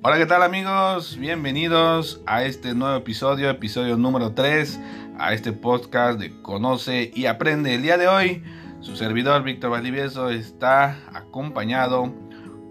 Hola, ¿qué tal amigos? Bienvenidos a este nuevo episodio, episodio número 3, a este podcast de Conoce y Aprende. El día de hoy, su servidor Víctor Valdivieso está acompañado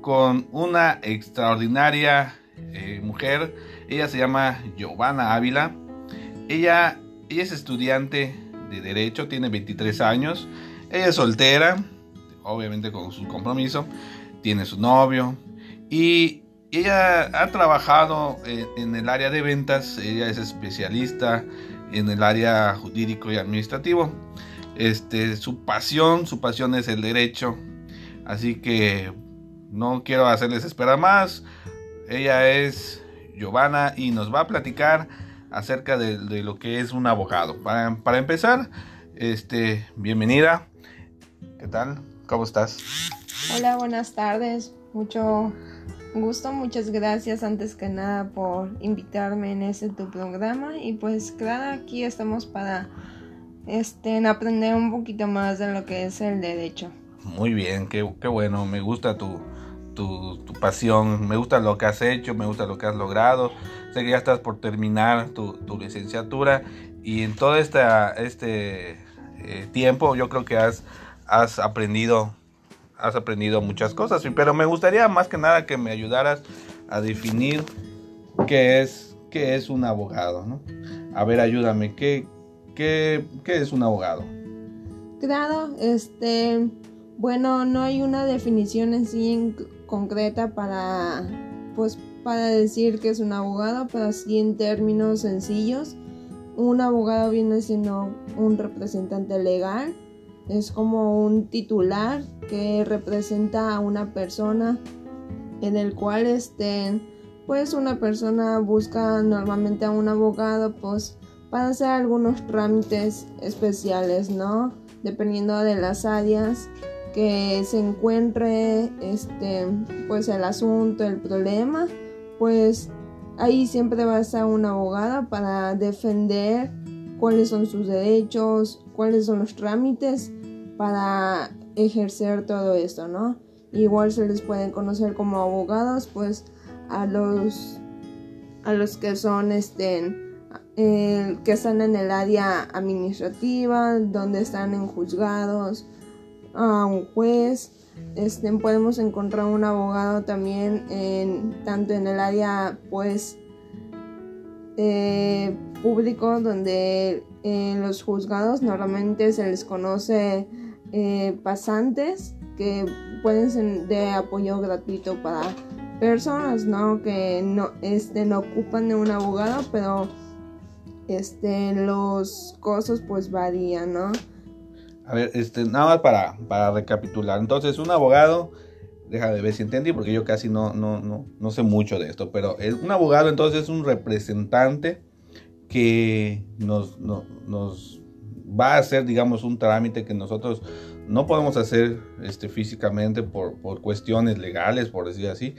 con una extraordinaria eh, mujer. Ella se llama Giovanna Ávila. Ella, ella es estudiante de Derecho, tiene 23 años. Ella es soltera, obviamente con su compromiso. Tiene su novio. Y ella ha trabajado en, el área de ventas, ella es especialista en el área jurídico y administrativo. Este, su pasión, su pasión es el derecho. Así que no quiero hacerles esperar más. Ella es Giovanna y nos va a platicar acerca de, lo que es un abogado. Para, para, empezar, este, bienvenida. ¿Qué tal? ¿Cómo estás? Hola, buenas tardes. Mucho gusto, muchas gracias antes que nada por invitarme en este tu programa. Y pues claro, aquí estamos para este, aprender un poquito más de lo que es el derecho. Muy bien, qué, bueno, me gusta tu, tu, pasión, me gusta lo que has hecho, me gusta lo que has logrado, sé que ya estás por terminar tu, licenciatura. Y en todo este eh, tiempo yo creo que has, has aprendido has aprendido muchas cosas, pero me gustaría más que nada que me ayudaras a definir qué es, qué es un abogado, ¿no? A ver, ayúdame, ¿qué, qué, qué es un abogado? Claro, este, bueno, no hay una definición en sí en concreta para, pues, para decir que es un abogado, pero sí en términos sencillos. Un abogado viene siendo un representante legal es como un titular que representa a una persona en el cual estén pues una persona busca normalmente a un abogado pues para hacer algunos trámites especiales no dependiendo de las áreas que se encuentre este pues el asunto el problema pues ahí siempre va a estar un abogado para defender cuáles son sus derechos, cuáles son los trámites para ejercer todo esto, ¿no? Igual se les pueden conocer como abogados, pues a los a los que son este que están en el área administrativa, donde están en juzgados, a un juez. Este, podemos encontrar un abogado también en tanto en el área pues eh, público donde en los juzgados normalmente se les conoce eh, pasantes que pueden ser de apoyo gratuito para personas ¿no? que no, este, no ocupan de un abogado pero este, los costos pues varían ¿no? A ver, este, nada más para, para recapitular. Entonces, un abogado déjame ver si entendí, porque yo casi no, no, no, no sé mucho de esto, pero un abogado entonces es un representante que nos, nos va a hacer, digamos, un trámite que nosotros no podemos hacer este, físicamente por, por cuestiones legales, por decir así.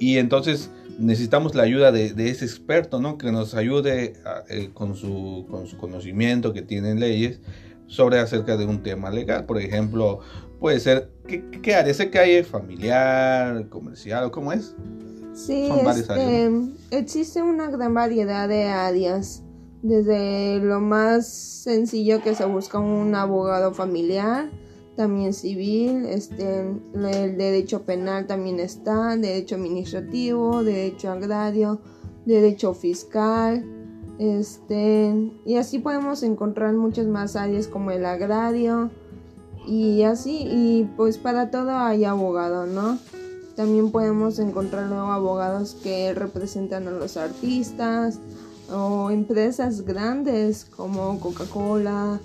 Y entonces necesitamos la ayuda de, de ese experto, ¿no? Que nos ayude eh, con, su, con su conocimiento que tiene en leyes sobre acerca de un tema legal. Por ejemplo, puede ser, ¿qué, qué área? ¿Sé que hay familiar, comercial o cómo es? Sí, este, existe una gran variedad de áreas. Desde lo más sencillo que se busca un abogado familiar, también civil, este, el derecho penal también está, derecho administrativo, derecho agrario, derecho fiscal, este, y así podemos encontrar muchas más áreas como el agrario y así, y pues para todo hay abogado, ¿no? También podemos encontrar luego abogados que representan a los artistas o empresas grandes como Coca-Cola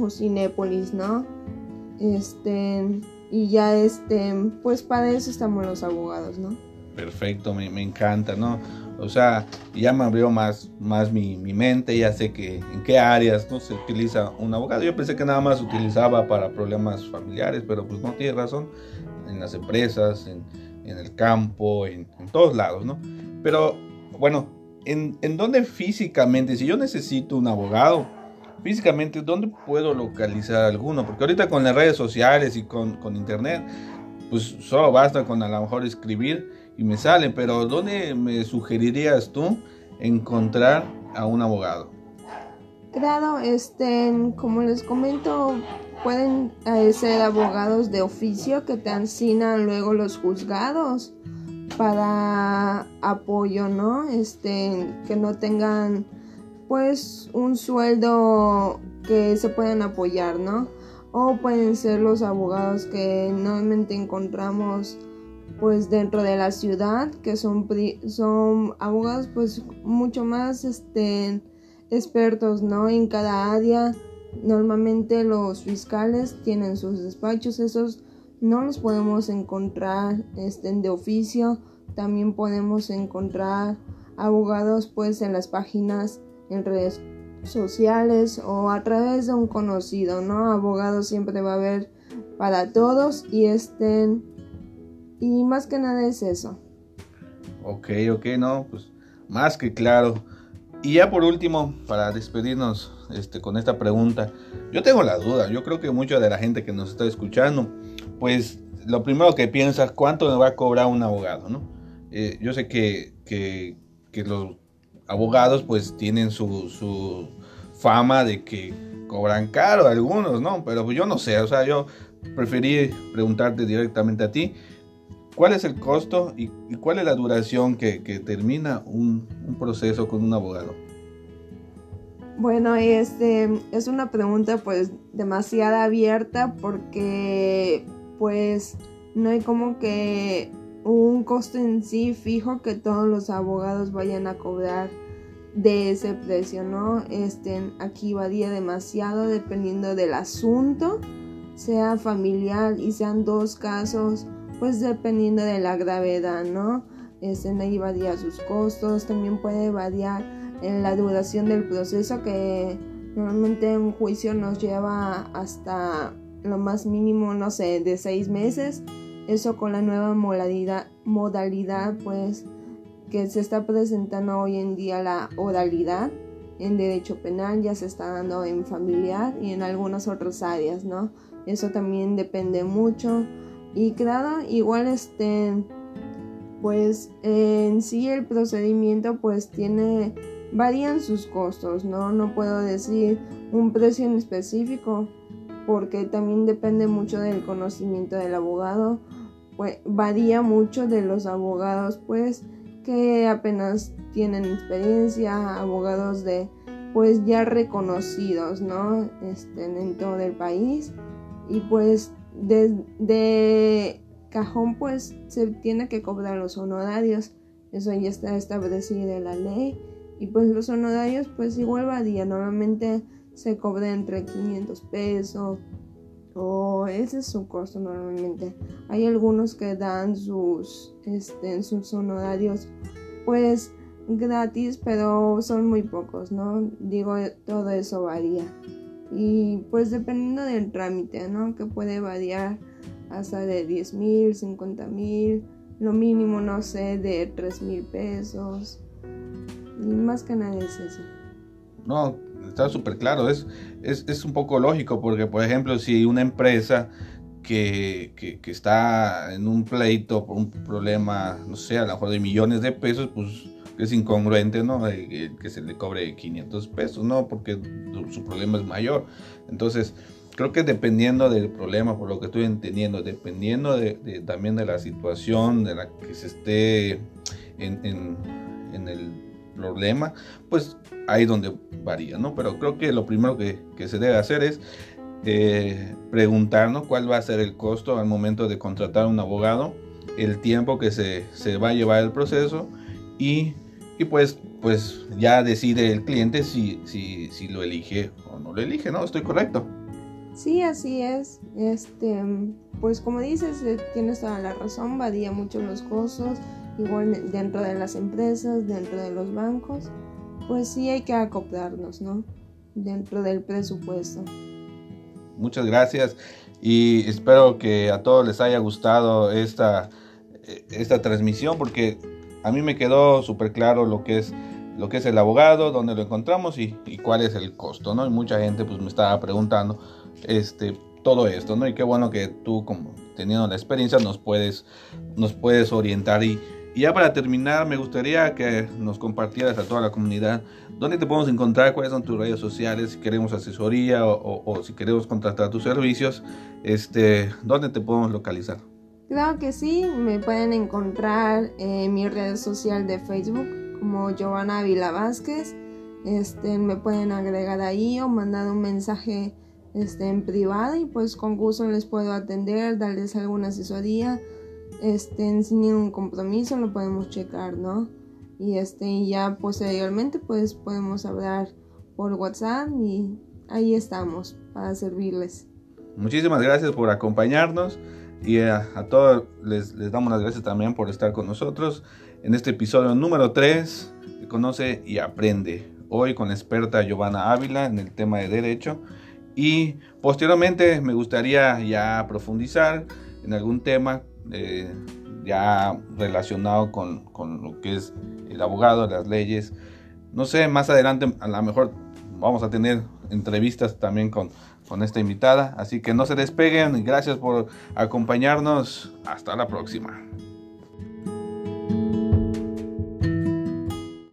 o Cinépolis, ¿no? Este, y ya este, pues para eso estamos los abogados, ¿no? Perfecto, me, me encanta, ¿no? O sea, ya me abrió más, más mi, mi, mente, ya sé que en qué áreas no se utiliza un abogado. Yo pensé que nada más se utilizaba para problemas familiares, pero pues no tiene razón. En las empresas, en, en el campo, en, en, todos lados, ¿no? Pero bueno, ¿en, ¿en dónde físicamente, si yo necesito un abogado, físicamente, ¿dónde puedo localizar alguno? Porque ahorita con las redes sociales y con, con internet, pues solo basta con a lo mejor escribir y me sale, pero ¿dónde me sugerirías tú encontrar a un abogado? Claro, este, como les comento, pueden eh, ser abogados de oficio que te asignan luego los juzgados para apoyo, ¿no? Este, que no tengan pues un sueldo que se puedan apoyar, ¿no? O pueden ser los abogados que normalmente encontramos pues dentro de la ciudad, que son, son abogados pues mucho más este, expertos, ¿no? En cada área. Normalmente los fiscales tienen sus despachos, esos no los podemos encontrar este, de oficio. También podemos encontrar abogados pues en las páginas en redes sociales o a través de un conocido, ¿no? Abogados siempre va a haber para todos y estén y más que nada es eso. Ok, ok, no, pues más que claro. Y ya por último, para despedirnos este, con esta pregunta, yo tengo la duda, yo creo que mucha de la gente que nos está escuchando, pues lo primero que piensa es cuánto me va a cobrar un abogado, ¿no? Eh, yo sé que, que, los abogados pues tienen su, su, fama de que cobran caro algunos, ¿no? Pero pues yo no sé, o sea, yo preferí preguntarte directamente a ti, ¿cuál es el costo y, cuál es la duración que, termina un, un, proceso con un abogado? Bueno, este es una pregunta pues demasiado abierta porque pues no hay como que un costo en sí fijo que todos los abogados vayan a cobrar de ese precio, ¿no? Este, aquí varía demasiado dependiendo del asunto, sea familiar y sean dos casos, pues dependiendo de la gravedad, ¿no? Este, ahí varía sus costos, también puede variar en la duración del proceso que normalmente un juicio nos lleva hasta lo más mínimo, no sé, de seis meses eso con la nueva modalidad, modalidad pues que se está presentando hoy en día la oralidad en derecho penal ya se está dando en familiar y en algunas otras áreas, ¿no? Eso también depende mucho y claro, igual este pues en sí el procedimiento pues tiene varían sus costos, ¿no? No puedo decir un precio en específico porque también depende mucho del conocimiento del abogado pues, varía mucho de los abogados pues que apenas tienen experiencia, abogados de pues ya reconocidos, ¿no? Este, en todo el país y pues de, cajón pues se tiene que cobrar los honorarios, eso ya está establecido en la ley y pues los honorarios pues igual varía, normalmente se cobra entre 500 pesos, o ese es su costo normalmente. Hay algunos que dan sus, este, sus honorarios pues gratis, pero son muy pocos, ¿no? Digo, todo eso varía. Y pues dependiendo del trámite, ¿no? Que puede variar hasta de 10 mil, 50 mil, lo mínimo, no sé, de 3 mil pesos. Y más que nada es eso. No, está súper claro. Es, es, un poco lógico porque, por ejemplo, si una empresa que, está en un pleito por un problema, no sé, a lo mejor de millones de pesos, pues es incongruente, ¿no? Que, se le cobre 500 pesos, ¿no? Porque su problema es mayor. Entonces, creo que dependiendo del problema, por lo que estoy entendiendo, dependiendo de, también de la situación de la que se esté en, en, en el problema, pues ahí donde varía, ¿no? Pero creo que lo primero que, se debe hacer es eh, preguntarnos cuál va a ser el costo al momento de contratar un abogado, el tiempo que se, va a llevar el proceso y, pues, pues ya decide el cliente si, si, si lo elige o no lo elige, ¿no? ¿Estoy correcto? Sí, así es. Este, pues como dices, eh, tienes toda la razón, varía mucho los costos igual dentro de las empresas, dentro de los bancos, pues sí hay que acoplarnos, ¿no? Dentro del presupuesto. Muchas gracias y espero que a todos les haya gustado esta, esta transmisión porque a mí me quedó súper claro lo que es lo que es el abogado, dónde lo encontramos y, cuál es el costo, ¿no? Y mucha gente pues me estaba preguntando este, todo esto, ¿no? Y qué bueno que tú como teniendo la experiencia nos puedes, nos puedes orientar y, ya para terminar, me gustaría que nos compartieras a toda la comunidad dónde te podemos encontrar, cuáles son tus redes sociales, si queremos asesoría o, si queremos contratar tus servicios, este, dónde te podemos localizar. Claro que sí, me pueden encontrar en mi red social de Facebook como Giovanna Vila Vázquez. Este, me pueden agregar ahí o mandar un mensaje este, en privado y pues con gusto les puedo atender, darles alguna asesoría este, sin ningún compromiso, lo podemos checar, ¿no? Y este, ya posteriormente pues podemos hablar por WhatsApp y ahí estamos para servirles. Muchísimas gracias por acompañarnos y a, todos les, les, damos las gracias también por estar con nosotros en este episodio número 3 que conoce y aprende. Hoy con la experta Giovanna Ávila en el tema de derecho y posteriormente me gustaría ya profundizar en algún tema eh, ya relacionado con, con, lo que es el abogado, las leyes. No sé, más adelante a lo mejor vamos a tener entrevistas también con, con esta invitada. Así que no se despeguen. Gracias por acompañarnos. Hasta la próxima.